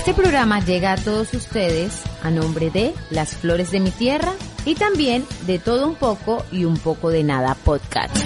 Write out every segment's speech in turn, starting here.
Este programa llega a todos ustedes a nombre de Las Flores de mi Tierra y también de Todo un poco y un poco de nada podcast.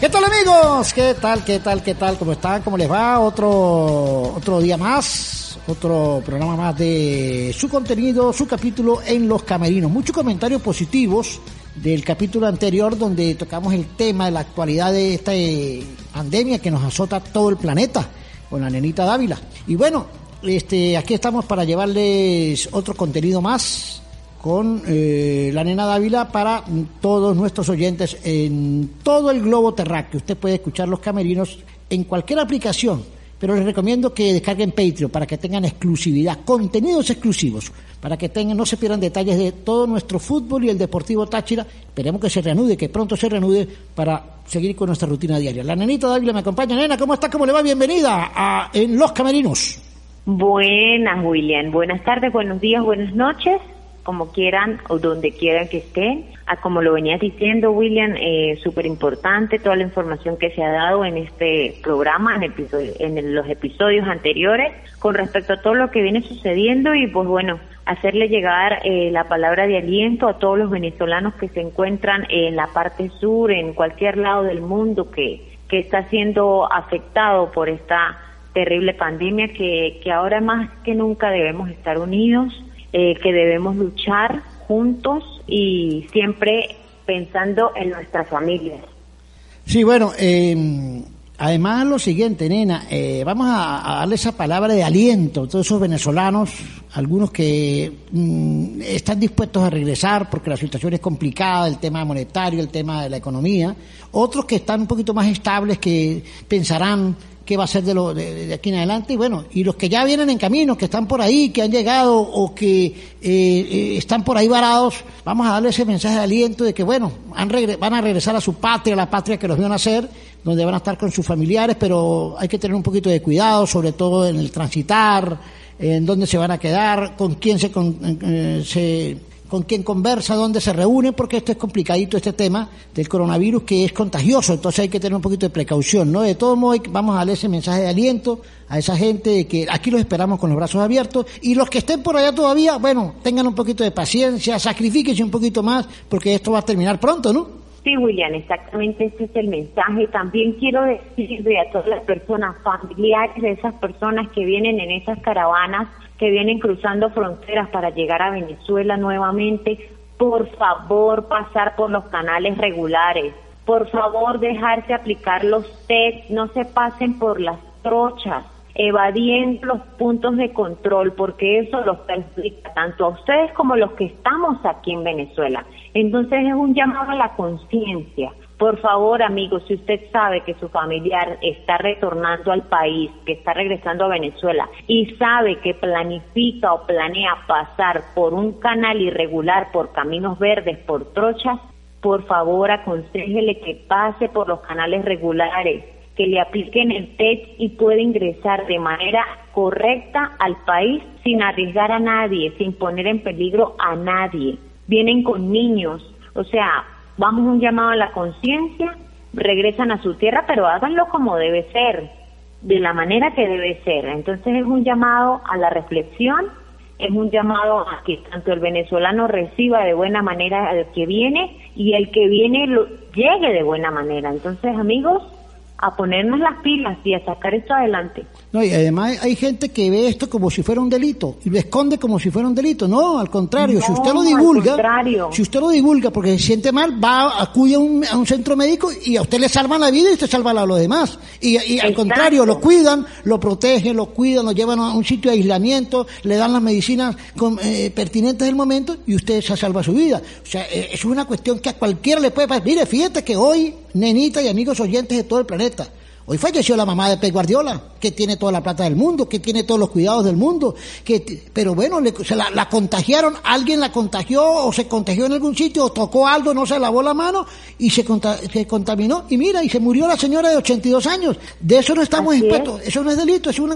¿Qué tal amigos? ¿Qué tal? ¿Qué tal? ¿Qué tal? ¿Cómo están? ¿Cómo les va? Otro, otro día más, otro programa más de su contenido, su capítulo en Los Camerinos. Muchos comentarios positivos del capítulo anterior donde tocamos el tema de la actualidad de esta eh, pandemia que nos azota todo el planeta con la nenita Dávila. Y bueno, este, aquí estamos para llevarles otro contenido más con eh, la nena Dávila para todos nuestros oyentes en todo el globo terráqueo. Usted puede escuchar los camerinos en cualquier aplicación, pero les recomiendo que descarguen Patreon para que tengan exclusividad, contenidos exclusivos, para que tengan, no se pierdan detalles de todo nuestro fútbol y el Deportivo Táchira. Esperemos que se reanude, que pronto se reanude para seguir con nuestra rutina diaria. La nenita Dávila me acompaña. Nena, ¿cómo está? ¿Cómo le va? Bienvenida a, en Los Camerinos. Buenas, William. Buenas tardes, buenos días, buenas noches, como quieran o donde quieran que estén. Ah, como lo venías diciendo, William, eh, súper importante toda la información que se ha dado en este programa, en, episodio, en los episodios anteriores, con respecto a todo lo que viene sucediendo y, pues bueno, hacerle llegar eh, la palabra de aliento a todos los venezolanos que se encuentran en la parte sur, en cualquier lado del mundo que, que está siendo afectado por esta terrible pandemia que, que ahora más que nunca debemos estar unidos, eh, que debemos luchar juntos y siempre pensando en nuestras familias. Sí, bueno, eh, además lo siguiente, nena, eh, vamos a, darle esa palabra de aliento a todos esos venezolanos, algunos que mm, están dispuestos a regresar porque la situación es complicada, el tema monetario, el tema de la economía, otros que están un poquito más estables, que pensarán qué va a ser de, lo, de, aquí en adelante. Y bueno, y los que ya vienen en camino, que están por ahí, que han llegado o que eh, eh, están por ahí varados, vamos a darle ese mensaje de aliento de que, bueno, van a regresar a su patria, a la patria que los vio nacer, donde van a estar con sus familiares, pero hay que tener un poquito de cuidado, sobre todo en el transitar, en dónde se van a quedar, con quién se, con, eh, se con quién conversa, dónde se reúne, porque esto es complicadito, este tema del coronavirus que es contagioso, entonces hay que tener un poquito de precaución, ¿no? De todo modo, vamos a darle ese mensaje de aliento a esa gente de que aquí los esperamos con los brazos abiertos y los que estén por allá todavía, bueno, tengan un poquito de paciencia, sacrifíquense un poquito más, porque esto va a terminar pronto, ¿no? Sí, William, exactamente ese es el mensaje. También quiero decirle a todas las personas, familiares de esas personas que vienen en esas caravanas, que vienen cruzando fronteras para llegar a Venezuela nuevamente, por favor pasar por los canales regulares, por favor dejarse aplicar los test, no se pasen por las trochas, evadiendo los puntos de control, porque eso los perjudica tanto a ustedes como a los que estamos aquí en Venezuela. Entonces es un llamado a la conciencia. Por favor, amigos, si usted sabe que su familiar está retornando al país, que está regresando a Venezuela y sabe que planifica o planea pasar por un canal irregular, por caminos verdes, por trochas, por favor aconsejele que pase por los canales regulares, que le apliquen el TEC y pueda ingresar de manera correcta al país sin arriesgar a nadie, sin poner en peligro a nadie. Vienen con niños, o sea, vamos un llamado a la conciencia, regresan a su tierra, pero háganlo como debe ser, de la manera que debe ser. Entonces es un llamado a la reflexión, es un llamado a que tanto el venezolano reciba de buena manera al que viene y el que viene lo, llegue de buena manera. Entonces, amigos, a ponernos las pilas y a sacar esto adelante. No, y además hay gente que ve esto como si fuera un delito y lo esconde como si fuera un delito. No, al contrario, si usted lo divulga, si usted lo divulga porque se siente mal, va, acude a un, a un centro médico y a usted le salvan la vida y usted salva a los demás. Y, y al contrario, lo cuidan, lo protegen, lo cuidan, lo llevan a un sitio de aislamiento, le dan las medicinas con, eh, pertinentes del momento y usted se salva su vida. O sea, eh, es una cuestión que a cualquiera le puede pasar. Mire, fíjate que hoy, nenita y amigos oyentes de todo el planeta, Hoy falleció la mamá de Pep Guardiola, que tiene toda la plata del mundo, que tiene todos los cuidados del mundo, que pero bueno, se la, contagiaron, alguien la contagió o se contagió en algún sitio o tocó algo, no se lavó la mano y se, se contaminó y mira, y se murió la señora de 82 años. De eso no estamos expuestos, eso no es delito, es una,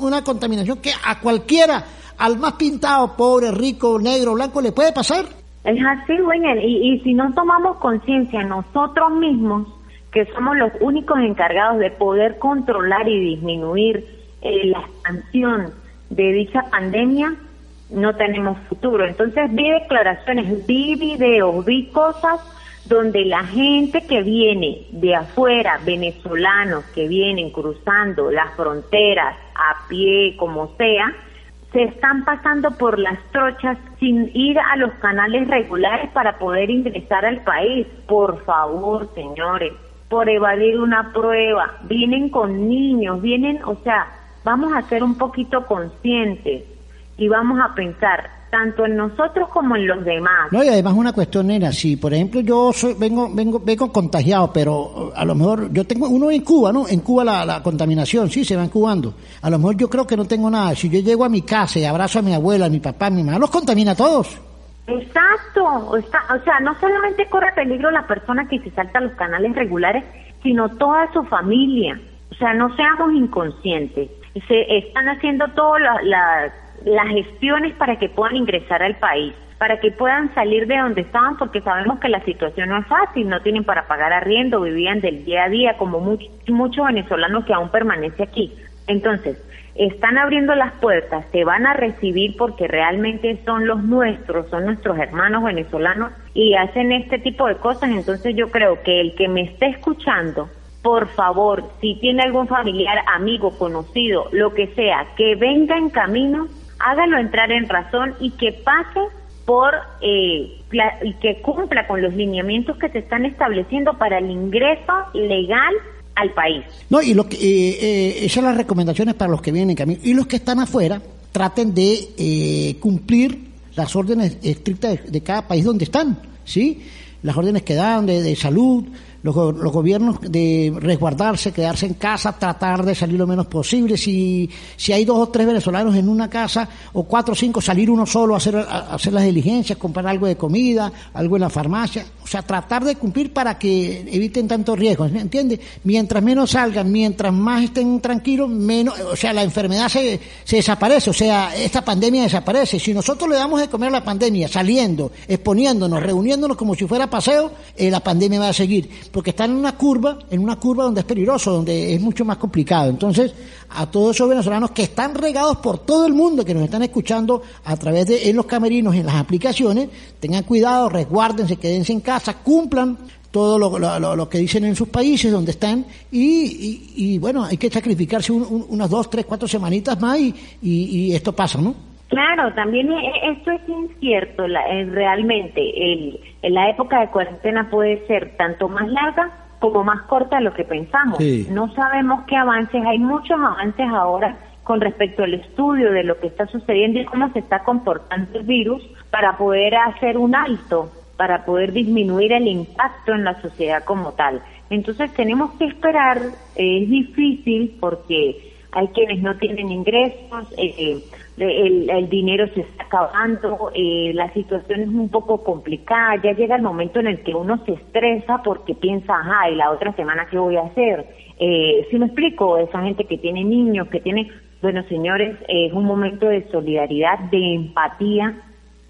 una, contaminación que a cualquiera, al más pintado, pobre, rico, negro, blanco, le puede pasar. Es así, Winner, y, y si no tomamos conciencia nosotros mismos, que somos los únicos encargados de poder controlar y disminuir eh, la expansión de dicha pandemia, no tenemos futuro. Entonces vi declaraciones, vi videos, vi cosas donde la gente que viene de afuera, venezolanos que vienen cruzando las fronteras a pie, como sea, se están pasando por las trochas sin ir a los canales regulares para poder ingresar al país. Por favor, señores, por evadir una prueba, vienen con niños, vienen, o sea, vamos a ser un poquito conscientes y vamos a pensar tanto en nosotros como en los demás. No, y además una cuestión era, si por ejemplo yo soy, vengo, vengo, vengo contagiado, pero a lo mejor yo tengo, uno en Cuba, ¿no? En Cuba la, la contaminación, sí, se va incubando. A lo mejor yo creo que no tengo nada. Si yo llego a mi casa y abrazo a mi abuela, a mi papá, a mi mamá, los contamina a todos. Exacto, o sea, no solamente corre peligro la persona que se salta los canales regulares, sino toda su familia. O sea, no seamos inconscientes. Se están haciendo todas las gestiones para que puedan ingresar al país, para que puedan salir de donde estaban, porque sabemos que la situación no es fácil, no tienen para pagar arriendo, vivían del día a día, como muchos venezolanos que aún permanece aquí. Entonces, están abriendo las puertas, se van a recibir porque realmente son los nuestros, son nuestros hermanos venezolanos y hacen este tipo de cosas. Entonces yo creo que el que me esté escuchando, por favor, si tiene algún familiar, amigo, conocido, lo que sea, que venga en camino, hágalo entrar en razón y que pase por eh, y que cumpla con los lineamientos que se están estableciendo para el ingreso legal al país. No, y lo que, eh, eh, esas son las recomendaciones para los que vienen en camino. Y los que están afuera, traten de eh, cumplir las órdenes estrictas de, cada país donde están, ¿sí? Las órdenes que dan de, de salud, los, los, gobiernos de resguardarse, quedarse en casa, tratar de salir lo menos posible. Si, si hay dos o tres venezolanos en una casa, o cuatro o cinco, salir uno solo a hacer, hacer las diligencias, comprar algo de comida, algo en la farmacia. O sea, tratar de cumplir para que eviten tantos riesgos, ¿me entiende? Mientras menos salgan, mientras más estén tranquilos, menos, o sea, la enfermedad se, se desaparece, o sea, esta pandemia desaparece. Si nosotros le damos de comer a la pandemia, saliendo, exponiéndonos, reuniéndonos como si fuera paseo, eh, la pandemia va a seguir porque están en una curva, en una curva donde es peligroso, donde es mucho más complicado. Entonces, a todos esos venezolanos que están regados por todo el mundo, que nos están escuchando a través de en los camerinos, en las aplicaciones, tengan cuidado, resguárdense, quédense en casa, cumplan todo lo, que dicen en sus países donde están y, bueno, hay que sacrificarse unas dos, tres, cuatro semanitas más y, y esto pasa, ¿no? Claro, también e, e, esto es incierto eh, realmente. El, la época de cuarentena puede ser tanto más larga como más corta de lo que pensamos. No sabemos qué avances, hay muchos avances ahora con respecto al estudio de lo que está sucediendo y cómo se está comportando el virus para poder hacer un alto, para poder disminuir el impacto en la sociedad como tal. Entonces tenemos que esperar, es difícil porque hay quienes no tienen ingresos, eh, el, dinero se está acabando, eh, la situación es un poco complicada, ya llega el momento en el que uno se estresa porque piensa, ajá, ¿y la otra semana qué voy a hacer? Eh, si me explico, esa gente que tiene niños, que tiene, bueno señores, es un momento de solidaridad, de empatía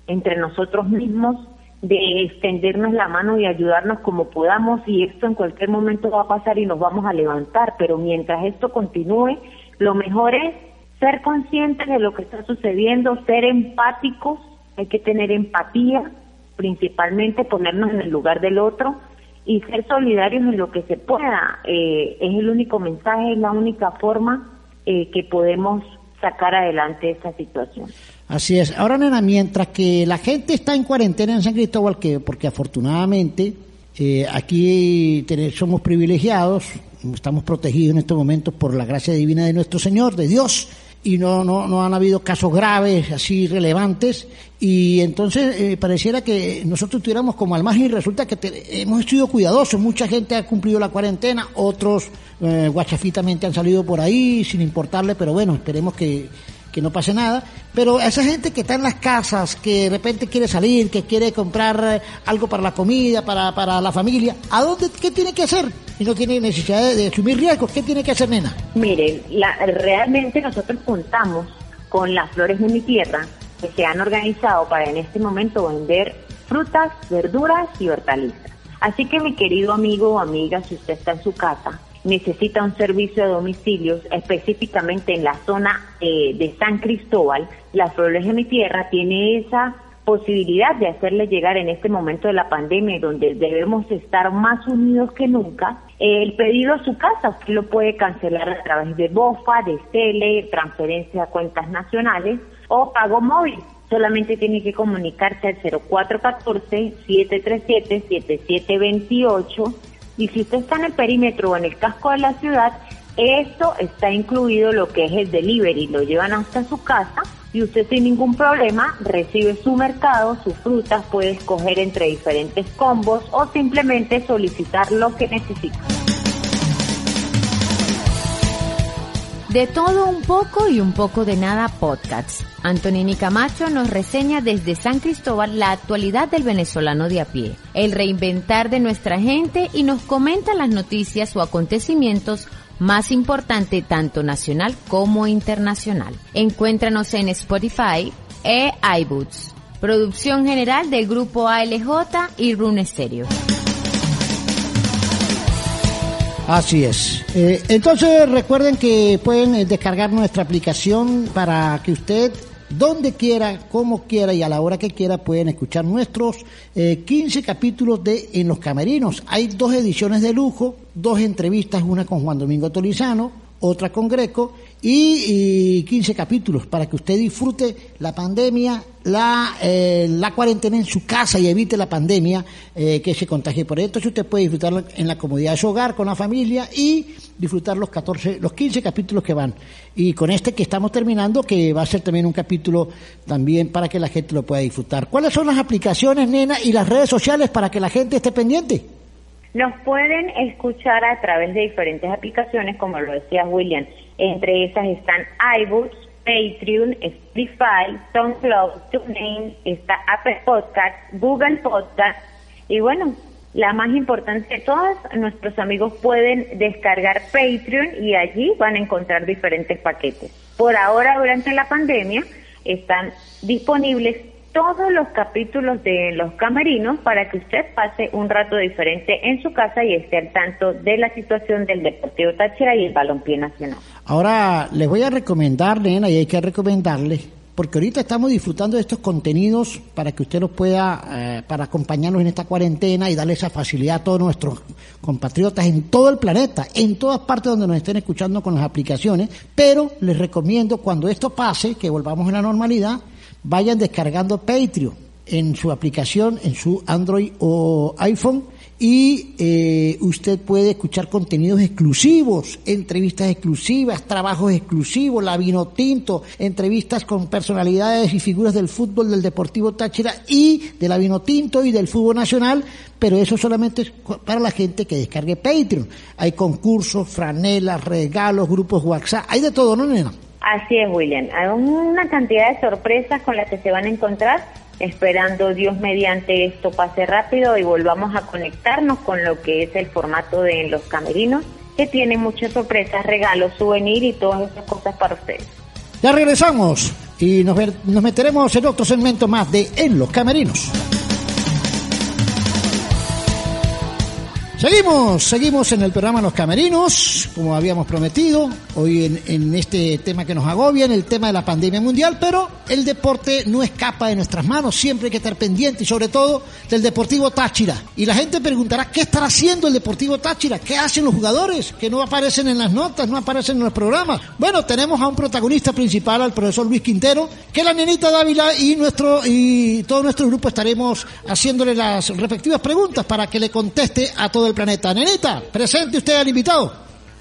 entre nosotros mismos, de extendernos la mano y ayudarnos como podamos y esto en cualquier momento va a pasar y nos vamos a levantar, pero mientras esto continúe, lo mejor es ser conscientes de lo que está sucediendo, ser empáticos, hay que tener empatía, principalmente ponernos en el lugar del otro y ser solidarios en lo que se pueda. Eh, es el único mensaje, es la única forma eh, que podemos sacar adelante esta situación. Así es. Ahora, nena, mientras que la gente está en cuarentena en San Cristóbal, que porque afortunadamente eh, aquí somos privilegiados, estamos protegidos en estos momentos por la gracia divina de nuestro Señor, de Dios, y no, no, no han habido casos graves, así relevantes, y entonces eh, pareciera que nosotros tuviéramos como al margen y resulta que hemos sido cuidadosos, mucha gente ha cumplido la cuarentena, otros eh, guachafitamente han salido por ahí sin importarle, pero bueno, esperemos que que no pase nada, pero esa gente que está en las casas, que de repente quiere salir, que quiere comprar eh, algo para la comida, para, para la familia, ¿a dónde, qué tiene que hacer? No tiene necesidad de, asumir riesgos, ¿qué tiene que hacer, nena? Mire, la, realmente nosotros contamos con las flores de mi tierra que se han organizado para en este momento vender frutas, verduras y hortalizas. Así que mi querido amigo o amiga, si usted está en su casa, necesita un servicio de domicilios, específicamente en la zona eh, de San Cristóbal, Las Flores de mi Tierra tiene esa posibilidad de hacerle llegar en este momento de la pandemia, donde debemos estar más unidos que nunca, el pedido a su casa. Usted lo puede cancelar a través de BOFA, de Tele, transferencia a cuentas nacionales o pago móvil. Solamente tiene que comunicarse al 0414-737-7728 y si usted está en el perímetro o en el casco de la ciudad, esto está incluido lo que es el delivery, lo llevan hasta su casa y usted sin ningún problema recibe su mercado, sus frutas, puede escoger entre diferentes combos o simplemente solicitar lo que necesita. De todo un poco y un poco de nada podcasts. Antonini Camacho nos reseña desde San Cristóbal la actualidad del venezolano de a pie, el reinventar de nuestra gente y nos comenta las noticias o acontecimientos más importantes tanto nacional como internacional. Encuéntranos en Spotify e iBoots. Producción general del grupo ALJ y Rune Stereo. Así es. Eh, entonces recuerden que pueden eh, descargar nuestra aplicación para que usted donde quiera, como quiera y a la hora que quiera pueden escuchar nuestros 15 eh, capítulos de En los Camerinos. Hay dos ediciones de lujo, dos entrevistas, una con Juan Domingo Tolizano, otra con Greco y, 15 capítulos para que usted disfrute la pandemia, la, eh, la cuarentena en su casa y evite la pandemia eh, que se contagie por esto. Usted puede disfrutarlo en la comodidad de su hogar, con la familia y disfrutar los 14, los 15 capítulos que van. Y con este que estamos terminando, que va a ser también un capítulo también para que la gente lo pueda disfrutar. ¿Cuáles son las aplicaciones, nena, y las redes sociales para que la gente esté pendiente? Nos pueden escuchar a través de diferentes aplicaciones, como lo decía William. Entre esas están iBooks, Patreon, Spotify, SoundCloud, TuneIn, está Apple Podcast, Google Podcast y bueno, la más importante de todas, nuestros amigos pueden descargar Patreon y allí van a encontrar diferentes paquetes. Por ahora, durante la pandemia, están disponibles todos los capítulos de Los Camerinos para que usted pase un rato diferente en su casa y esté al tanto de la situación del Deportivo Táchira y el Balompié Nacional. Ahora les voy a recomendar, nena, y hay que recomendarle, porque ahorita estamos disfrutando de estos contenidos para que usted los pueda, eh, para acompañarnos en esta cuarentena y darle esa facilidad a todos nuestros compatriotas en todo el planeta, en todas partes donde nos estén escuchando con las aplicaciones, pero les recomiendo cuando esto pase, que volvamos a la normalidad, vayan descargando Patreon en su aplicación, en su Android o iPhone y eh, usted puede escuchar contenidos exclusivos, entrevistas exclusivas, trabajos exclusivos, la vino tinto, entrevistas con personalidades y figuras del fútbol del Deportivo Táchira y de la tinto y del fútbol nacional, pero eso solamente es para la gente que descargue Patreon. Hay concursos, franelas, regalos, grupos WhatsApp, hay de todo, ¿no, nena? Así es, William. Hay una cantidad de sorpresas con las que se van a encontrar, esperando Dios mediante esto pase rápido y volvamos a conectarnos con lo que es el formato de Los Camerinos, que tiene muchas sorpresas, regalos, souvenirs y todas esas cosas para ustedes. Ya regresamos y nos, nos meteremos en otro segmento más de En los Camerinos. Seguimos, seguimos en el programa Los Camerinos, como habíamos prometido, hoy en, este tema que nos agobia, en el tema de la pandemia mundial, pero el deporte no escapa de nuestras manos, siempre hay que estar pendiente y sobre todo del Deportivo Táchira. Y la gente preguntará, ¿qué estará haciendo el Deportivo Táchira? ¿Qué hacen los jugadores? Que no aparecen en las notas, no aparecen en los programas. Bueno, tenemos a un protagonista principal, al profesor Luis Quintero, que la nenita Dávila y nuestro y todo nuestro grupo estaremos haciéndole las respectivas preguntas para que le conteste a todo el planeta. Nenita, presente usted al invitado.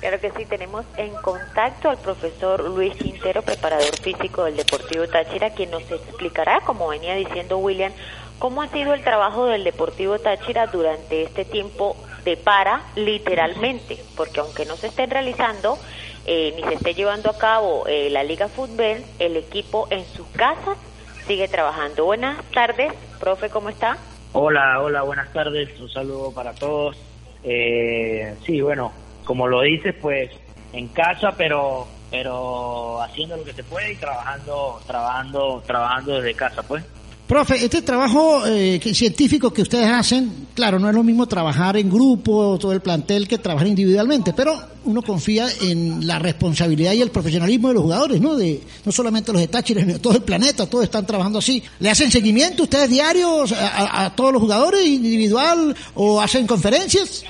Claro que sí, tenemos en contacto al profesor Luis Quintero, preparador físico del Deportivo Táchira, quien nos explicará, como venía diciendo William, cómo ha sido el trabajo del Deportivo Táchira durante este tiempo de para, literalmente, porque aunque no se estén realizando eh, ni se esté llevando a cabo eh, la Liga Fútbol, el equipo en sus casas sigue trabajando. Buenas tardes, profe, ¿cómo está? Hola, hola, buenas tardes, un saludo para todos. Eh, sí, bueno, como lo dices, pues en casa, pero pero haciendo lo que se puede y trabajando, trabajando, trabajando desde casa, pues. Profe, este trabajo eh, científico que ustedes hacen, claro, no es lo mismo trabajar en grupo, todo el plantel, que trabajar individualmente, pero uno confía en la responsabilidad y el profesionalismo de los jugadores, ¿no? De, no solamente los de Táchira, sino todo el planeta, todos están trabajando así. ¿Le hacen seguimiento ustedes diarios a, a todos los jugadores, individual, o hacen conferencias?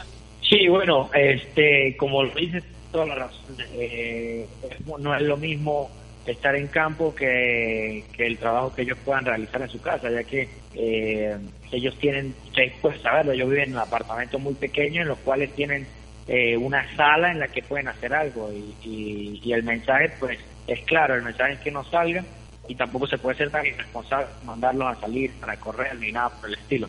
Sí, bueno, este, como lo dices, toda la razón. Eh, no es lo mismo estar en campo que, el trabajo que ellos puedan realizar en su casa, ya que eh, ellos tienen, ustedes pueden saberlo, ellos viven en apartamentos muy pequeños en los cuales tienen eh, una sala en la que pueden hacer algo y, y, el mensaje pues es claro, el mensaje es que no salgan y tampoco se puede ser tan irresponsable mandarlos a salir para correr ni nada por el estilo.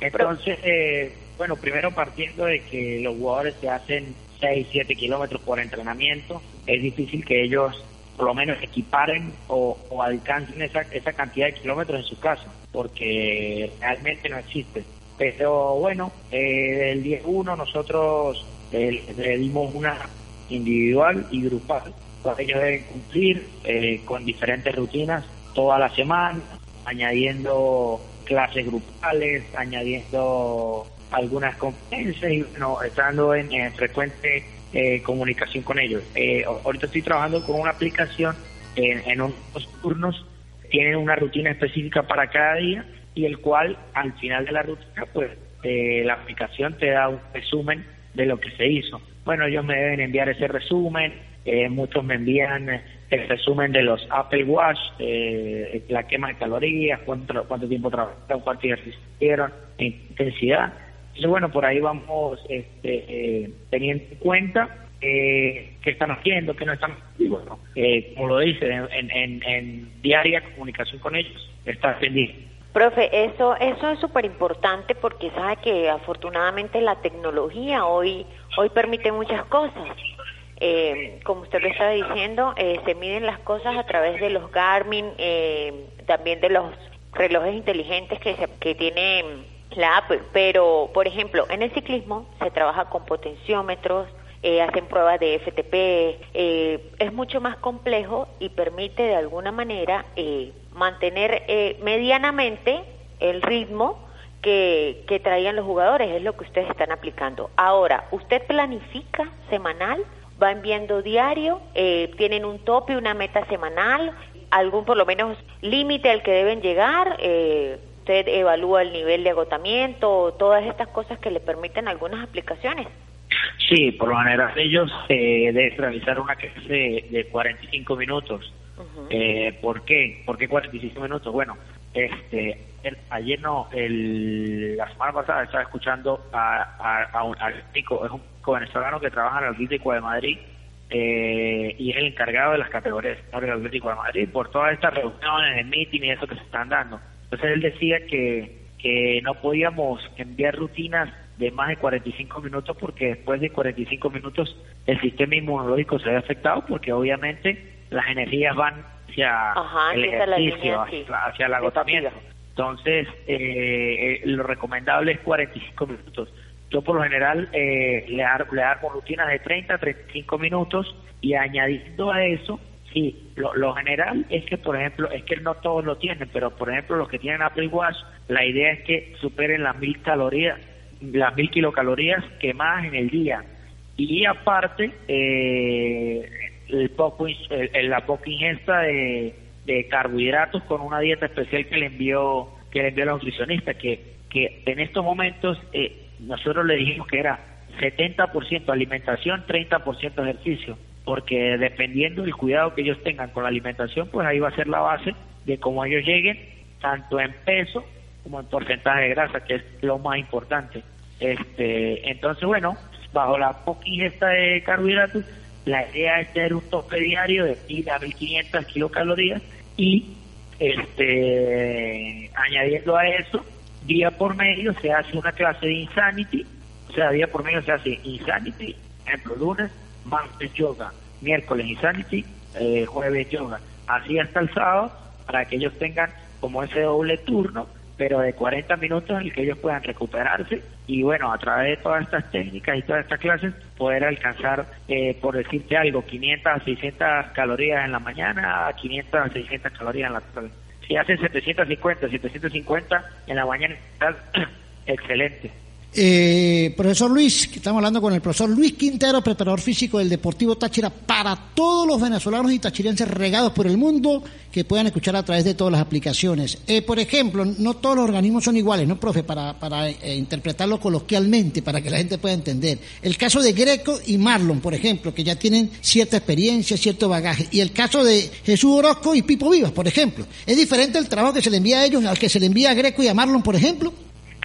Entonces, eh, bueno, primero partiendo de que los jugadores se hacen 6, 7 kilómetros por entrenamiento, es difícil que ellos por lo menos equiparen o, alcancen esa, esa cantidad de kilómetros en su casa, porque realmente no existe. Pero bueno, eh, el 10-1 nosotros eh, le dimos una individual y grupal, ellos deben cumplir eh, con diferentes rutinas toda la semana, añadiendo clases grupales, añadiendo algunas conferencias y bueno, estando en frecuente eh, comunicación con ellos. Eh, ahorita estoy trabajando con una aplicación en, unos turnos, tienen una rutina específica para cada día y el cual al final de la rutina, pues eh, la aplicación te da un resumen de lo que se hizo. Bueno, ellos me deben enviar ese resumen, muchos me envían el resumen de los Apple Watch, la quema de calorías, cuánto, cuánto tiempo trabajaron, cuánto ejercicio hicieron, intensidad entonces, bueno, por ahí vamos este, eh, teniendo en cuenta eh, qué están haciendo, qué no están haciendo. Bueno, eh, como lo dice, en, en, diaria comunicación con ellos, está pendiente. Profe, eso, eso es súper importante porque sabe que afortunadamente la tecnología hoy, hoy permite muchas cosas. Eh, como usted lo estaba diciendo, se miden las cosas a través de los Garmin, también de los relojes inteligentes que, se, que tienen la Apple, pero por ejemplo, en el ciclismo se trabaja con potenciómetros, eh, hacen pruebas de FTP, eh, es mucho más complejo y permite de alguna manera eh, mantener medianamente el ritmo que, que traían los jugadores, es lo que ustedes están aplicando. Ahora, ¿usted planifica semanal? ¿Van viendo diario? ¿Tienen un tope, una meta semanal? ¿Algún por lo menos límite al que deben llegar? Eh, usted evalúa el nivel de agotamiento, todas estas cosas que le permiten algunas aplicaciones. Sí, por lo general ellos eh, deben realizar una clase de 45 minutos. eh, ¿Por qué? ¿Por qué 45 minutos? Bueno, este, ayer no, el, la semana pasada estaba escuchando a, a, un chico, es un venezolano que trabaja en el Atlético de Madrid eh, y es el encargado de las categorías del Atlético de Madrid por todas estas reuniones, de meeting y eso que se están dando. Entonces él decía que, que no podíamos enviar rutinas de más de 45 minutos porque después de 45 minutos el sistema inmunológico se ve afectado porque obviamente las energías van hacia el ejercicio, hacia, el agotamiento. Entonces, eh, eh, lo recomendable es 45 minutos. Yo por lo general eh, le, le hago rutinas de 30 a 35 minutos y añadiendo a eso Sí, lo, general es que, por ejemplo, es que no todos lo tienen, pero por ejemplo los que tienen Apple Watch, la idea es que superen las mil calorías las mil kilocalorías quemadas en el día. Y aparte, eh, el poco, la poca ingesta de, carbohidratos con una dieta especial que le envió que le envió la nutricionista, que, que en estos momentos eh, nosotros le dijimos que era 70% alimentación, 30% ejercicio, porque dependiendo del cuidado que ellos tengan con la alimentación, pues ahí va a ser la base de cómo ellos lleguen, tanto en peso como en porcentaje de grasa, que es lo más importante. Este, entonces, bueno, bajo la poca ingesta de carbohidratos, la idea es tener un tope diario de 1000 a 1500 kilocalorías y este añadiendo a eso, día por medio se hace una clase de Insanity, o sea, día por medio se hace Insanity, ejemplo, lunes, martes yoga, miércoles Insanity, eh, jueves yoga, así hasta el sábado, para que ellos tengan como ese doble turno pero de 40 minutos en el que ellos puedan recuperarse y bueno, a través de todas estas técnicas y todas estas clases poder alcanzar, eh, por decirte algo, 500 a 600 calorías en la mañana, 500 a 600 calorías en la tarde. Si hacen 750, 750 en la mañana, excelente. Eh, profesor Luis, que estamos hablando con el profesor Luis Quintero, preparador físico del Deportivo Táchira, para todos los venezolanos y tachirenses regados por el mundo que puedan escuchar a través de todas las aplicaciones. Eh, por ejemplo, no todos los organismos son iguales, ¿no, profe? Para, para eh, interpretarlo coloquialmente, para que la gente pueda entender. El caso de Greco y Marlon, por ejemplo, que ya tienen cierta experiencia, cierto bagaje. Y el caso de Jesús Orozco y Pipo Vivas, por ejemplo. ¿Es diferente el trabajo que se le envía a ellos al que se le envía a Greco y a Marlon, por ejemplo?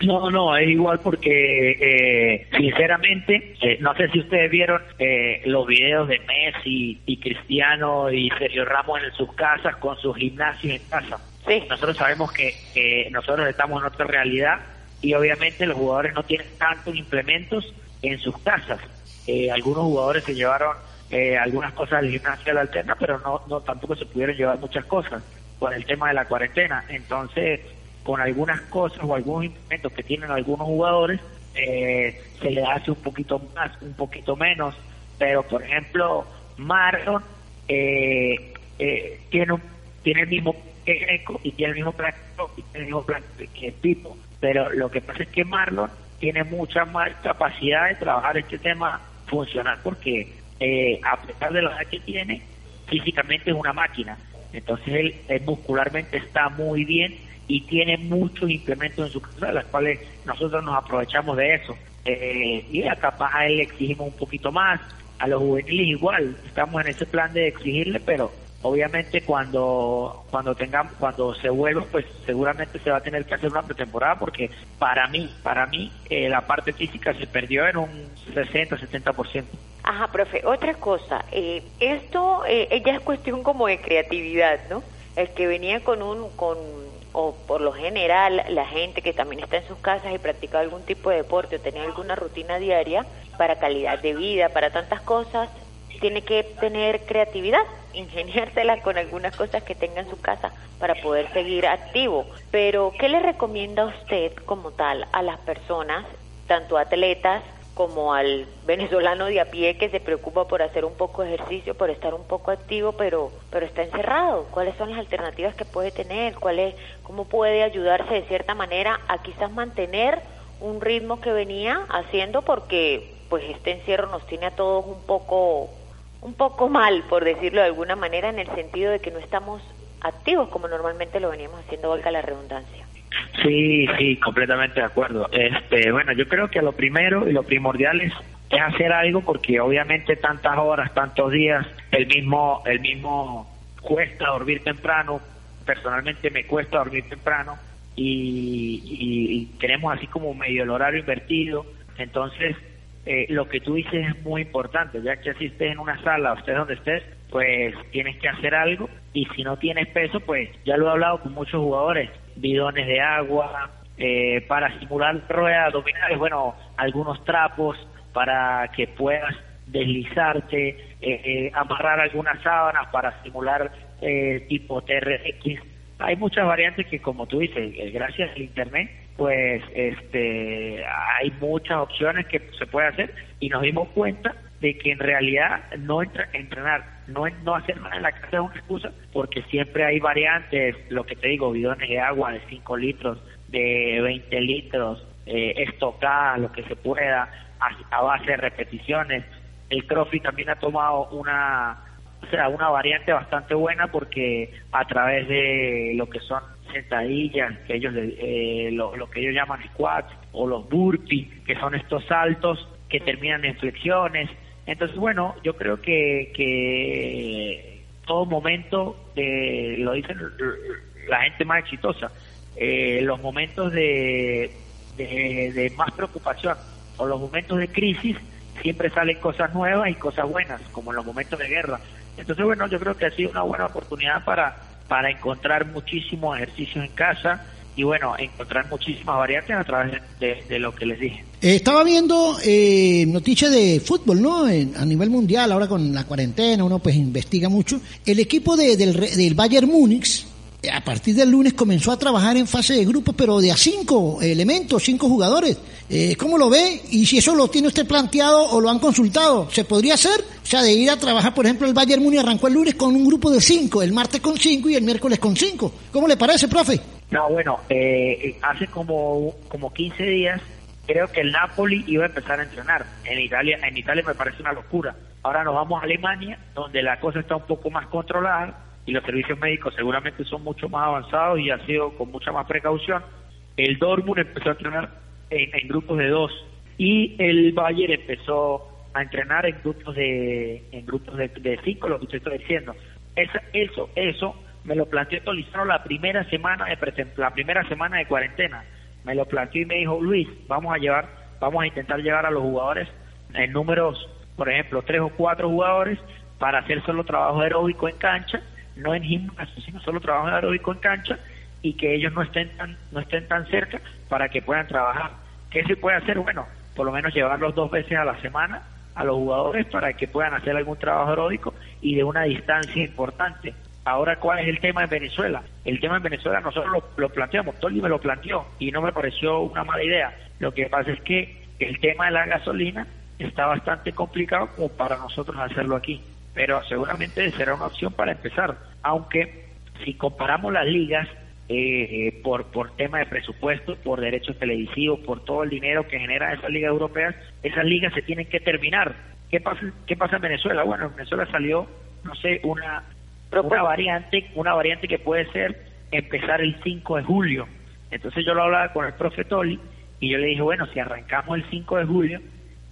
No, no, es igual porque, eh, sinceramente, eh, no sé si ustedes vieron eh, los videos de Messi y Cristiano y Sergio Ramos en sus casas con sus gimnasios en casa. Sí. Nosotros sabemos que nosotros estamos en otra realidad y obviamente los jugadores no tienen tantos implementos en sus casas. algunos jugadores se llevaron algunas cosas al gimnasio a la alterna, pero no, no tampoco se pudieron llevar muchas cosas por el tema de la cuarentena. Entonces, con algunas cosas o algunos implementos que tienen algunos jugadores, eh, se le hace un poquito más, un poquito menos, pero por ejemplo, Marlon eh, eh, tiene, tiene el mismo que y tiene el mismo plan, y tiene el mismo plan que Pipo, pero lo que pasa es que Marlon tiene mucha más capacidad de trabajar este tema funcional porque a pesar de la edad que tiene, físicamente es una máquina. Entonces él muscularmente está muy bien y tiene muchos implementos en su casa, las cuales nosotros nos aprovechamos de eso. Eh, y a capaz a él le exigimos un poquito más, a los juveniles igual, estamos en ese plan de exigirle, pero obviamente cuando cuando tengamos cuando se vuelva pues seguramente se va a tener que hacer una pretemporada porque para mí para mí eh, la parte física se perdió en un 60 70% ajá profe otra cosa eh, esto eh, ya es cuestión como de creatividad no el que venía con un con o por lo general la gente que también está en sus casas y practica algún tipo de deporte o tenía alguna rutina diaria para calidad de vida, para tantas cosas, tiene que tener creatividad, ingeniársela con algunas cosas que tenga en su casa para poder seguir activo. Pero, ¿qué le recomienda a usted como tal a las personas, tanto atletas como al venezolano de a pie que se preocupa por hacer un poco de ejercicio, por estar un poco activo, pero pero está encerrado. ¿Cuáles son las alternativas que puede tener? ¿Cuál es, cómo puede ayudarse de cierta manera a quizás mantener un ritmo que venía haciendo porque pues este encierro nos tiene a todos un poco un poco mal, por decirlo de alguna manera, en el sentido de que no estamos activos como normalmente lo veníamos haciendo, valga la redundancia. Sí, sí, completamente de acuerdo. Este, bueno, yo creo que lo primero y lo primordial es, hacer algo porque obviamente tantas horas, tantos días, el mismo, el mismo cuesta dormir temprano. Personalmente me cuesta dormir temprano y, y, tenemos así como medio el horario invertido. Entonces, eh, lo que tú dices es muy importante, ya que si estés en una sala estés donde estés, pues tienes que hacer algo y si no tienes peso, pues ya lo he hablado con muchos jugadores, bidones de agua, eh, para simular ruedas abdominales, bueno, algunos trapos para que puedas deslizarte, eh, eh, amarrar algunas sábanas para simular tipo TRX. Hay muchas variantes que, como tú dices, gracias al Internet, pues este hay muchas opciones que se puede hacer y nos dimos cuenta de que en realidad no entrenar, no, no hacer nada en la casa es una excusa, porque siempre hay variantes, lo que te digo, bidones de agua de 5 litros, de 20 litros, eh, estocada lo que se pueda a, base de repeticiones. El CrossFit también ha tomado una, o sea, una variante bastante buena porque a través de lo que son sentadillas, que ellos eh, lo, lo, que ellos llaman squats o los burpees, que son estos saltos que terminan en flexiones. Entonces, bueno, yo creo que, que todo momento, de, lo dicen la gente más exitosa, eh, los momentos de, de, más preocupación o los momentos de crisis siempre salen cosas nuevas y cosas buenas, como en los momentos de guerra. Entonces, bueno, yo creo que ha sido una buena oportunidad para, para encontrar muchísimos ejercicios en casa y, bueno, encontrar muchísimas variantes a través de, lo que les dije. Eh, estaba viendo eh, noticias de fútbol, ¿no? a nivel mundial, ahora con la cuarentena, uno pues investiga mucho. El equipo de, del, del Bayern Múnich a partir del lunes comenzó a trabajar en fase de grupo, pero de a cinco elementos, cinco jugadores. Eh, ¿Cómo lo ve? Y si eso lo tiene usted planteado o lo han consultado, ¿se podría hacer? O sea, de ir a trabajar, por ejemplo, el Bayern Muni arrancó el lunes con un grupo de cinco, el martes con cinco y el miércoles con cinco. ¿Cómo le parece, profe? No, bueno, eh, hace como, como 15 días creo que el Napoli iba a empezar a entrenar. En Italia, en Italia me parece una locura. Ahora nos vamos a Alemania, donde la cosa está un poco más controlada y los servicios médicos seguramente son mucho más avanzados y ha sido con mucha más precaución. El Dortmund empezó a entrenar en, grupos de dos y el Bayern empezó a entrenar en grupos de en grupos de, cinco, lo que usted está diciendo. Eso, eso, eso me lo planteó Tolizano la primera semana de la primera semana de cuarentena. Me lo planteó y me dijo Luis, vamos a llevar, vamos a intentar llevar a los jugadores en números, por ejemplo, tres o cuatro jugadores para hacer solo trabajo aeróbico en cancha no en gimnasio, sino solo trabajo aeróbico en cancha y que ellos no estén tan, no estén tan cerca para que puedan trabajar. ¿Qué se puede hacer? Bueno, por lo menos llevarlos dos veces a la semana a los jugadores para que puedan hacer algún trabajo aeróbico y de una distancia importante. Ahora, ¿cuál es el tema en Venezuela? El tema en Venezuela nosotros lo, planteamos, Tolly me lo planteó y no me pareció una mala idea. Lo que pasa es que el tema de la gasolina está bastante complicado como para nosotros hacerlo aquí pero seguramente será una opción para empezar, aunque si comparamos las ligas eh, por, por tema de presupuesto, por derechos televisivos, por todo el dinero que genera esas ligas europeas, esas ligas se tienen que terminar. ¿Qué pasa, qué pasa en Venezuela? Bueno, en Venezuela salió, no sé, una, una variante, una variante que puede ser empezar el 5 de julio. Entonces yo lo hablaba con el profe Toli y yo le dije, bueno, si arrancamos el 5 de julio,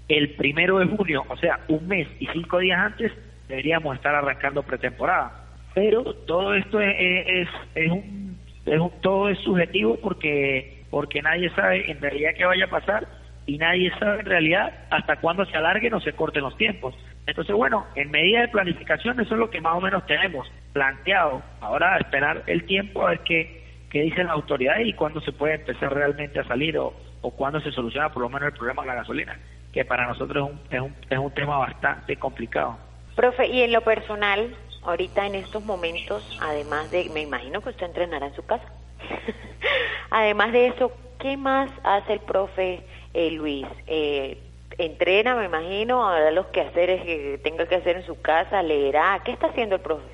el primero de junio, o sea, un mes y cinco días antes, deberíamos estar arrancando pretemporada. Pero todo esto es, es, un, es un, todo es subjetivo porque, porque nadie sabe en realidad qué vaya a pasar y nadie sabe en realidad hasta cuándo se alarguen o se corten los tiempos. Entonces, bueno, en medida de planificación eso es lo que más o menos tenemos planteado. Ahora esperar el tiempo a ver qué, dicen las autoridades y cuándo se puede empezar realmente a salir o, o cuándo se soluciona por lo menos el problema de la gasolina, que para nosotros es un, es un, es un tema bastante complicado. Profe, y en lo personal, ahorita en estos momentos, además de, me imagino que usted entrenará en su casa. además de eso, ¿qué más hace el profe eh, Luis? Eh, entrena, me imagino, hará los quehaceres que tenga que hacer en su casa, leerá. ¿Qué está haciendo el profe?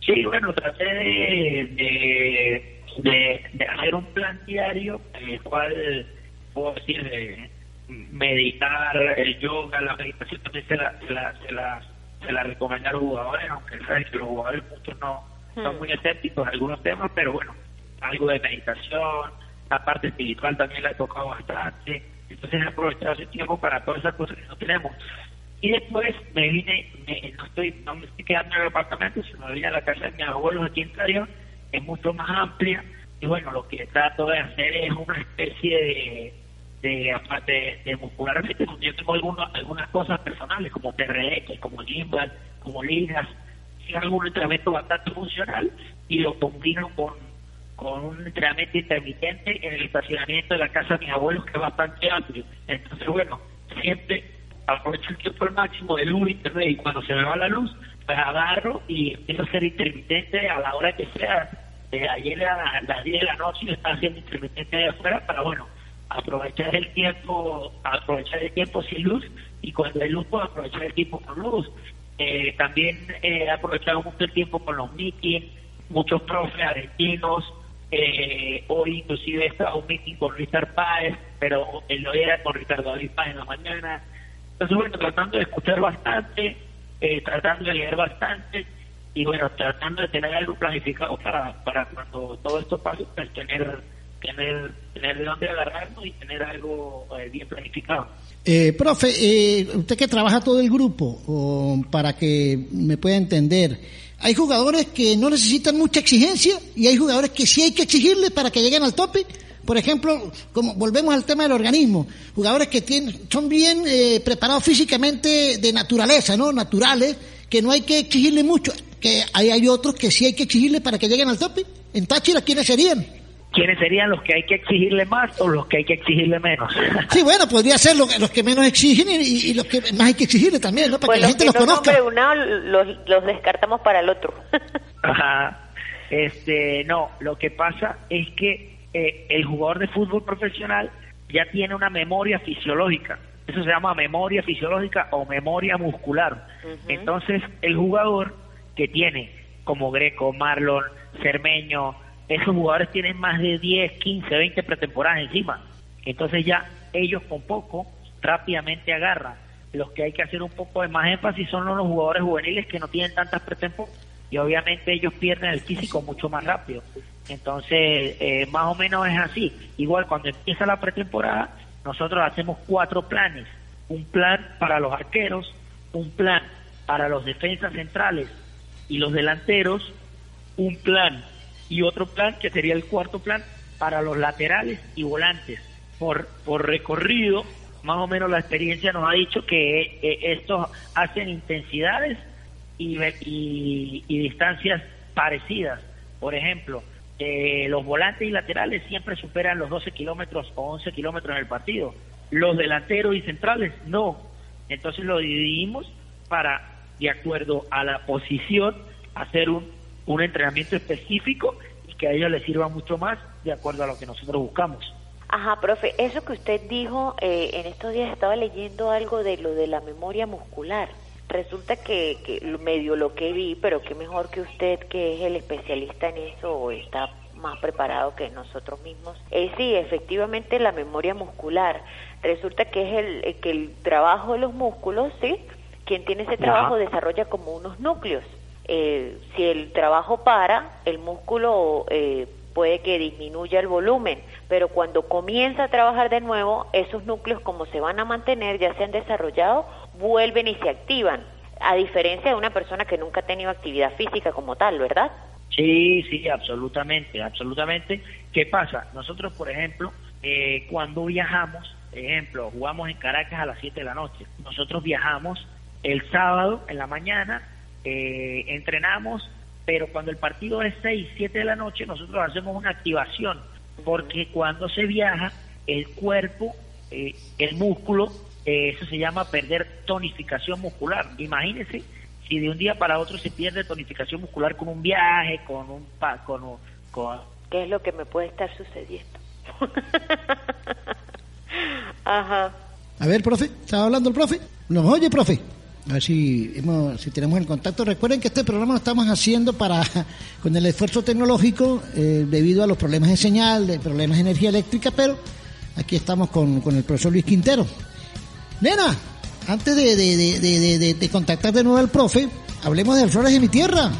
Sí, bueno, traté de, de, hacer un plan diario en el cual puedo decir de meditar, el yoga, la meditación también se la, se la se la recomendar a los jugadores, aunque saben que los jugadores muchos no son hmm. muy escépticos en algunos temas, pero bueno, algo de meditación, la parte espiritual también la he tocado bastante, entonces he aprovechado ese tiempo para todas esas cosas que no tenemos. Y después me vine, no estoy no me estoy quedando en el apartamento, sino me vine a la casa de mis abuelos aquí en Cario, es mucho más amplia, y bueno, lo que trato de hacer es una especie de de aparte de, muscularmente, yo tengo algunas algunas cosas personales como TRX, como gimbal, como ligas, y algún entrenamiento bastante funcional y lo combino con, con un entrenamiento intermitente en el estacionamiento de la casa de mis abuelos que es bastante amplio. Entonces, bueno, siempre aprovecho el tiempo al máximo de luz internet y cuando se me va la luz, pues agarro y empiezo a ser intermitente a la hora que sea. De ayer a las 10 de la noche estaba haciendo intermitente de afuera para, bueno, aprovechar el tiempo, aprovechar el tiempo sin luz y cuando hay luz pues aprovechar el tiempo con luz. Eh, también he aprovechado mucho el tiempo con los meetings, muchos profes argentinos Eh, hoy inclusive estaba un meeting con Richard Páez, pero el hoy era con Ricardo David Páez en la mañana. Entonces, bueno, tratando de escuchar bastante, eh, tratando de leer bastante y bueno, tratando de tener algo planificado para, para cuando todo esto pase, pues tener, tener, tener de dónde agarrarnos y tener algo eh, bien planificado. Eh, profe, eh, usted que trabaja todo el grupo, para que me pueda entender, hay jugadores que no necesitan mucha exigencia y hay jugadores que sí hay que exigirles para que lleguen al tope. Por ejemplo, como volvemos al tema del organismo, jugadores que tienen, son bien eh, preparados físicamente de naturaleza, ¿no? Naturales, que no hay que exigirle mucho, que hay, hay otros que sí hay que exigirle para que lleguen al tope. En Táchira, ¿quiénes serían? ¿Quiénes serían los que hay que exigirle más o los que hay que exigirle menos? Sí, bueno, podría ser los, los que menos exigen y, y, los que más hay que exigirle también, ¿no? Para pues que la gente los, los que no conozca. pregunados los, los descartamos para el otro. Ajá. Este, no, lo que pasa es que eh, el jugador de fútbol profesional ya tiene una memoria fisiológica. Eso se llama memoria fisiológica o memoria muscular. Entonces, el jugador que tiene, como Greco, Marlon, Cermeño, esos jugadores tienen más de 10, 15, 20 pretemporadas encima. Entonces ya ellos con poco rápidamente agarran. Los que hay que hacer un poco de más énfasis son los jugadores juveniles que no tienen tantas pretemporadas y obviamente ellos pierden el físico mucho más rápido. Entonces, eh, más o menos es así. Igual cuando empieza la pretemporada, nosotros hacemos cuatro planes. Un plan para los arqueros, un plan para los defensas centrales y los delanteros, un plan y otro plan que sería el cuarto plan para los laterales y volantes. Por, por recorrido, más o menos la experiencia nos ha dicho que eh, estos hacen intensidades y, y, y distancias parecidas. Por ejemplo, eh, los volantes y laterales siempre superan los 12 kilómetros o 11 kilómetros en el partido. Los delanteros y centrales no. Entonces lo dividimos para, de acuerdo a la posición, hacer un, un entrenamiento específico y que a ellos les sirva mucho más de acuerdo a lo que nosotros buscamos. Ajá, profe, eso que usted dijo, eh, en estos días estaba leyendo algo de lo de la memoria muscular. Resulta que, que medio lo que vi, pero que mejor que usted, que es el especialista en eso, o está más preparado que nosotros mismos. Eh, sí, efectivamente la memoria muscular. Resulta que es el, que el trabajo de los músculos, ¿sí? Quien tiene ese trabajo Ajá. desarrolla como unos núcleos. Eh, si el trabajo para, el músculo eh, puede que disminuya el volumen, pero cuando comienza a trabajar de nuevo, esos núcleos como se van a mantener, ya se han desarrollado, vuelven y se activan, a diferencia de una persona que nunca ha tenido actividad física como tal, ¿verdad? Sí, sí, absolutamente, absolutamente. ¿Qué pasa? Nosotros, por ejemplo, eh, cuando viajamos, ejemplo, jugamos en Caracas a las 7 de la noche. Nosotros viajamos el sábado en la mañana, eh, entrenamos, pero cuando el partido es 6, 7 de la noche, nosotros hacemos una activación, porque cuando se viaja, el cuerpo, eh, el músculo, eh, eso se llama perder tonificación muscular. Imagínense si de un día para otro se pierde tonificación muscular con un viaje, con un... Pa, con, un- con ¿Qué es lo que me puede estar sucediendo? Ajá. A ver, profe, ¿estaba hablando el profe? ¿Nos oye, profe? A ver si, hemos- si tenemos el contacto. Recuerden que este programa lo estamos haciendo para con el esfuerzo tecnológico eh, debido a los problemas de señal, de problemas de energía eléctrica, pero aquí estamos con, con el profesor Luis Quintero. Nena, antes de, de, de, de, contactar de nuevo al profe, hablemos de Flores de mi tierra.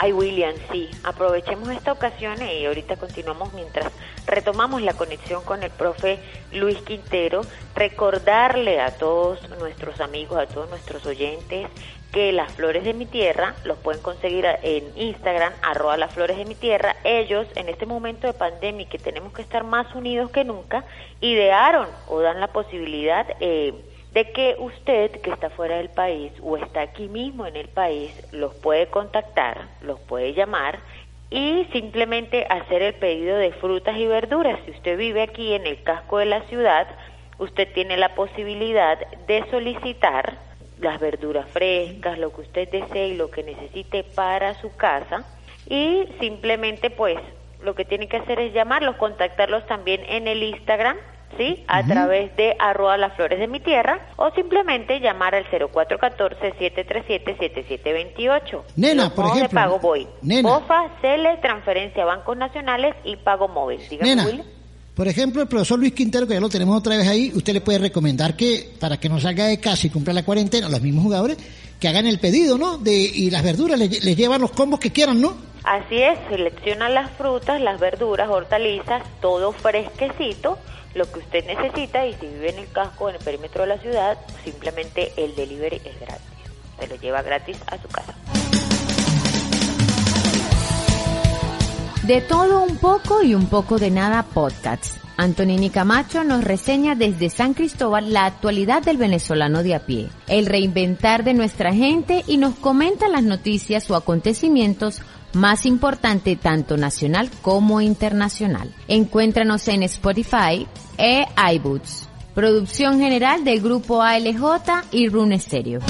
Ay, William, sí. Aprovechemos esta ocasión y ahorita continuamos mientras retomamos la conexión con el profe Luis Quintero. Recordarle a todos nuestros amigos, a todos nuestros oyentes, que las flores de mi tierra los pueden conseguir en Instagram, arroba las flores de mi tierra. Ellos, en este momento de pandemia que tenemos que estar más unidos que nunca, idearon o dan la posibilidad eh, de que usted que está fuera del país o está aquí mismo en el país los puede contactar, los puede llamar y simplemente hacer el pedido de frutas y verduras. Si usted vive aquí en el casco de la ciudad, usted tiene la posibilidad de solicitar las verduras frescas, lo que usted desee y lo que necesite para su casa y simplemente pues lo que tiene que hacer es llamarlos, contactarlos también en el Instagram ¿sí? A través de arroba las flores de mi tierra o simplemente llamar al 0414-737-7728. Nena, Los por ejemplo, de pago voy. nena. BOFA, CELE, transferencia a bancos nacionales y pago móvil. Dígame, Nena, por ejemplo, el profesor Luis Quintero, que ya lo tenemos otra vez ahí, usted le puede recomendar que, para que no salga de casa y cumpla la cuarentena, los mismos jugadores, que hagan el pedido, ¿no? De, y las verduras, les, llevan los combos que quieran, ¿no? Así es, selecciona las frutas, las verduras, hortalizas, todo fresquecito, lo que usted necesita y si vive en el casco, en el perímetro de la ciudad, simplemente el delivery es gratis. Se lo lleva gratis a su casa. De todo un poco y un poco de nada podcasts. Antonini Camacho nos reseña desde San Cristóbal la actualidad del venezolano de a pie, el reinventar de nuestra gente y nos comenta las noticias o acontecimientos más importantes tanto nacional como internacional. Encuéntranos en Spotify e iBoots. Producción general del grupo ALJ y Rune Stereo.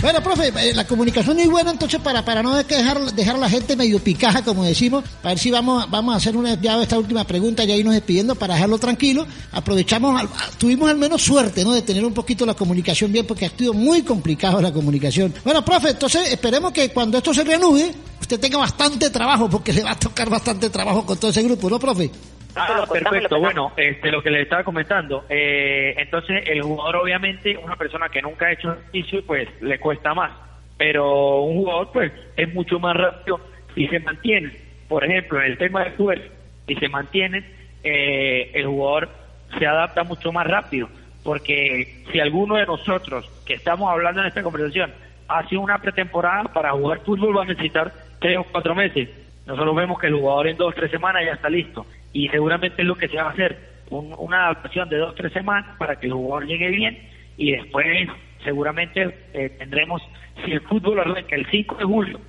Bueno, profe, eh, la comunicación es buena, entonces para, para no dejar, dejar la gente medio picaja, como decimos, a ver si vamos, vamos a hacer una, ya esta última pregunta, ya irnos despidiendo para dejarlo tranquilo. Aprovechamos, tuvimos al menos suerte, ¿no? De tener un poquito la comunicación bien, porque ha sido muy complicado la comunicación. Bueno, profe, entonces esperemos que cuando esto se reanude, usted tenga bastante trabajo, porque le va a tocar bastante trabajo con todo ese grupo, ¿no, profe? Ah, contamos, perfecto. Bueno, este, lo que les estaba comentando. eh, entonces, el jugador, obviamente, una persona que nunca ha hecho ejercicio, pues le cuesta más. Pero un jugador, pues, es mucho más rápido y se mantiene. Por ejemplo, en el tema del fuerza, y se mantiene, eh, el jugador se adapta mucho más rápido. Porque si alguno de nosotros que estamos hablando en esta conversación hace una pretemporada para jugar fútbol, va a necesitar tres o cuatro meses. Nosotros vemos que el jugador en dos o tres semanas ya está listo. Y seguramente es lo que se va a hacer, un- una adaptación de dos tres semanas para que el jugador llegue bien y después seguramente eh, tendremos, si el fútbol arranca el 5 de julio,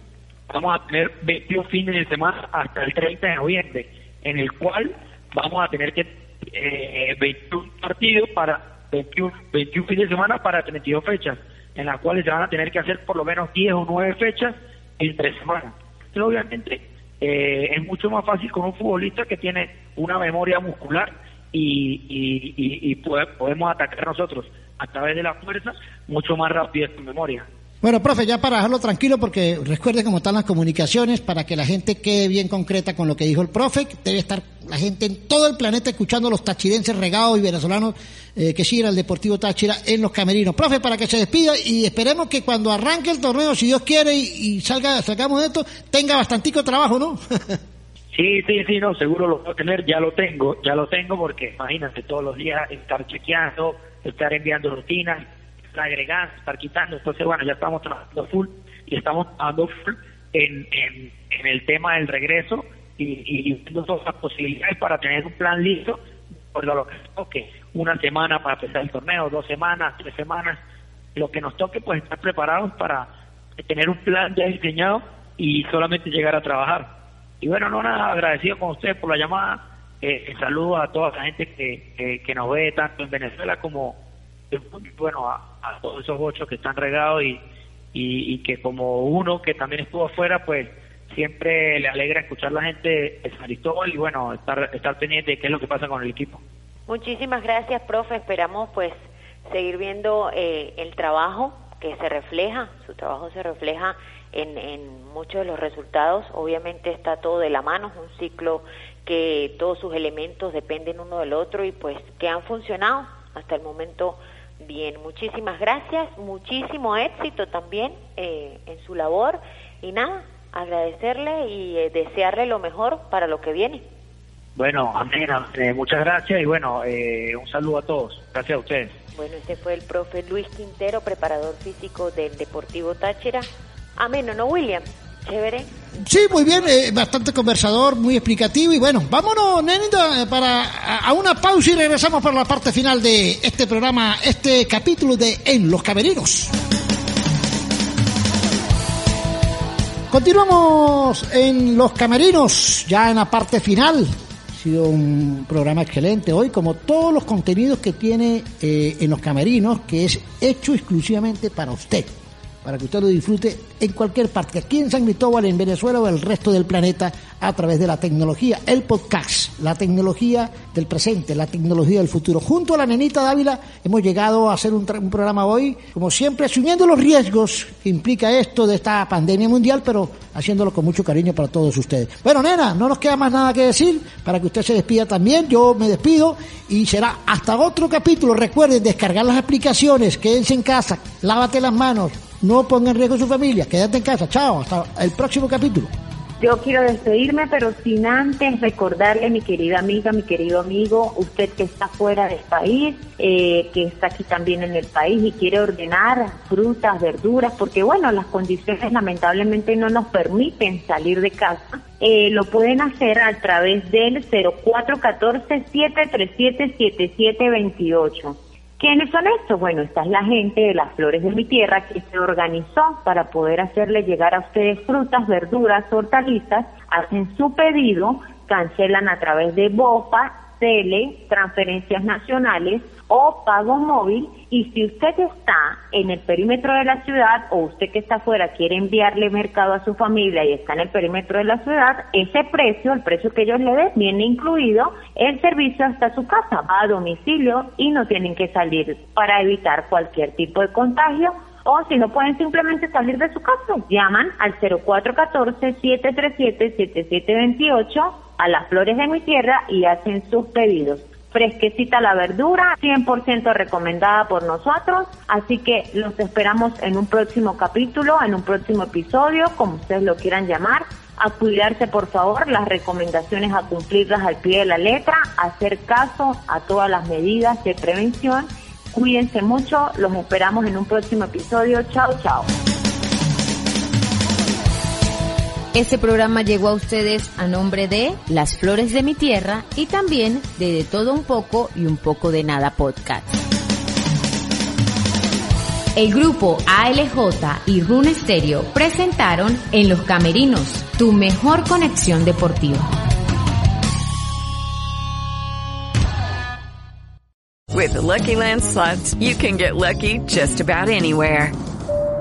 vamos a tener 21 fines de semana hasta el 30 de noviembre, en el cual vamos a tener que eh, 21 partidos para 21, 21 fines de semana para 32 fechas, en las cuales se van a tener que hacer por lo menos 10 o 9 fechas en tres semanas. Entonces, obviamente, eh, es mucho más fácil con un futbolista que tiene una memoria muscular y, y, podemos atacar nosotros a través de la fuerza mucho más rápido esta memoria. Bueno, profe, ya para dejarlo tranquilo, porque recuerde cómo están las comunicaciones, para que la gente quede bien concreta con lo que dijo el profe, debe estar la gente en todo el planeta escuchando los tachirenses regados y venezolanos eh, que siguen al Deportivo Táchira en los camerinos. Profe, para que se despida y esperemos que cuando arranque el torneo, si Dios quiere y, salga, salgamos de esto, tenga bastantico trabajo, ¿no? Sí, sí, sí, no, seguro lo puedo tener, ya lo tengo, ya lo tengo porque imagínate todos los días estar chequeando, estar enviando rutinas, agregando, estar quitando, entonces bueno, ya estamos trabajando full y estamos trabajando full en, en, el tema del regreso y, y todas las posibilidades para tener un plan listo por lo que toque, una semana para empezar el torneo, dos semanas, tres semanas, lo que nos toque pues estar preparados para tener un plan ya diseñado y solamente llegar a trabajar. Y bueno, no nada, agradecido con usted por la llamada. Eh, saludo a toda la gente que, que, que nos ve tanto en Venezuela como, bueno, a, a todos esos ocho que están regados y, y, que como uno que también estuvo afuera, pues siempre le alegra escuchar la gente de San y bueno, estar, estar pendiente de qué es lo que pasa con el equipo. Muchísimas gracias, profe. Esperamos pues seguir viendo eh, el trabajo que se refleja, su trabajo se refleja en, en muchos de los resultados. Obviamente está todo de la mano, es un ciclo que todos sus elementos dependen uno del otro y pues que han funcionado hasta el momento bien. Muchísimas gracias, muchísimo éxito también eh, en su labor y nada, agradecerle y eh, desearle lo mejor para lo que viene. Bueno, amén, eh, muchas gracias y bueno, eh, un saludo a todos. Gracias a ustedes. Bueno, este fue el profe Luis Quintero, preparador físico del Deportivo Táchira. Ameno, ¿no, William? Sí, muy bien, eh, bastante conversador, muy explicativo y bueno, vámonos, nenita, eh, para a, a una pausa y regresamos para la parte final de este programa, este capítulo de En los Camerinos. Continuamos en Los Camerinos, ya en la parte final. Ha sido un programa excelente hoy, como todos los contenidos que tiene eh, en Los Camerinos, que es hecho exclusivamente para usted para que usted lo disfrute en cualquier parte, aquí en San Cristóbal, en Venezuela o el resto del planeta a través de la tecnología, el podcast, la tecnología del presente, la tecnología del futuro. Junto a la nenita Dávila hemos llegado a hacer un, un programa hoy, como siempre, asumiendo los riesgos que implica esto de esta pandemia mundial, pero haciéndolo con mucho cariño para todos ustedes. Bueno, nena, no nos queda más nada que decir para que usted se despida también. Yo me despido y será hasta otro capítulo. Recuerden descargar las aplicaciones, quédense en casa, lávate las manos, no pongan en riesgo su familia, quédate en casa. Chao, hasta el próximo capítulo. Yo quiero despedirme, pero sin antes recordarle, mi querida amiga, mi querido amigo, usted que está fuera del país, eh, que está aquí también en el país y quiere ordenar frutas, verduras, porque bueno, las condiciones lamentablemente no nos permiten salir de casa, eh, lo pueden hacer a través del 0414-737-7728. ¿Quiénes son estos? Bueno, esta es la gente de las flores de mi tierra que se organizó para poder hacerle llegar a ustedes frutas, verduras, hortalizas, hacen su pedido, cancelan a través de BOPA, tele, transferencias nacionales o pago móvil y si usted está en el perímetro de la ciudad o usted que está afuera quiere enviarle mercado a su familia y está en el perímetro de la ciudad, ese precio, el precio que ellos le den, viene incluido el servicio hasta su casa, a domicilio y no tienen que salir para evitar cualquier tipo de contagio o si no pueden simplemente salir de su casa, llaman al 0414-737-7728 a las flores de mi tierra y hacen sus pedidos. Fresquecita la verdura, 100% recomendada por nosotros, así que los esperamos en un próximo capítulo, en un próximo episodio, como ustedes lo quieran llamar. A cuidarse, por favor, las recomendaciones a cumplirlas al pie de la letra, hacer caso a todas las medidas de prevención. Cuídense mucho, los esperamos en un próximo episodio. Chao, chao. Este programa llegó a ustedes a nombre de Las Flores de mi Tierra y también de De Todo Un Poco y Un Poco de Nada Podcast. El grupo ALJ y Rune Stereo presentaron En los Camerinos, tu mejor conexión deportiva. With the Lucky Land you can get lucky just about anywhere.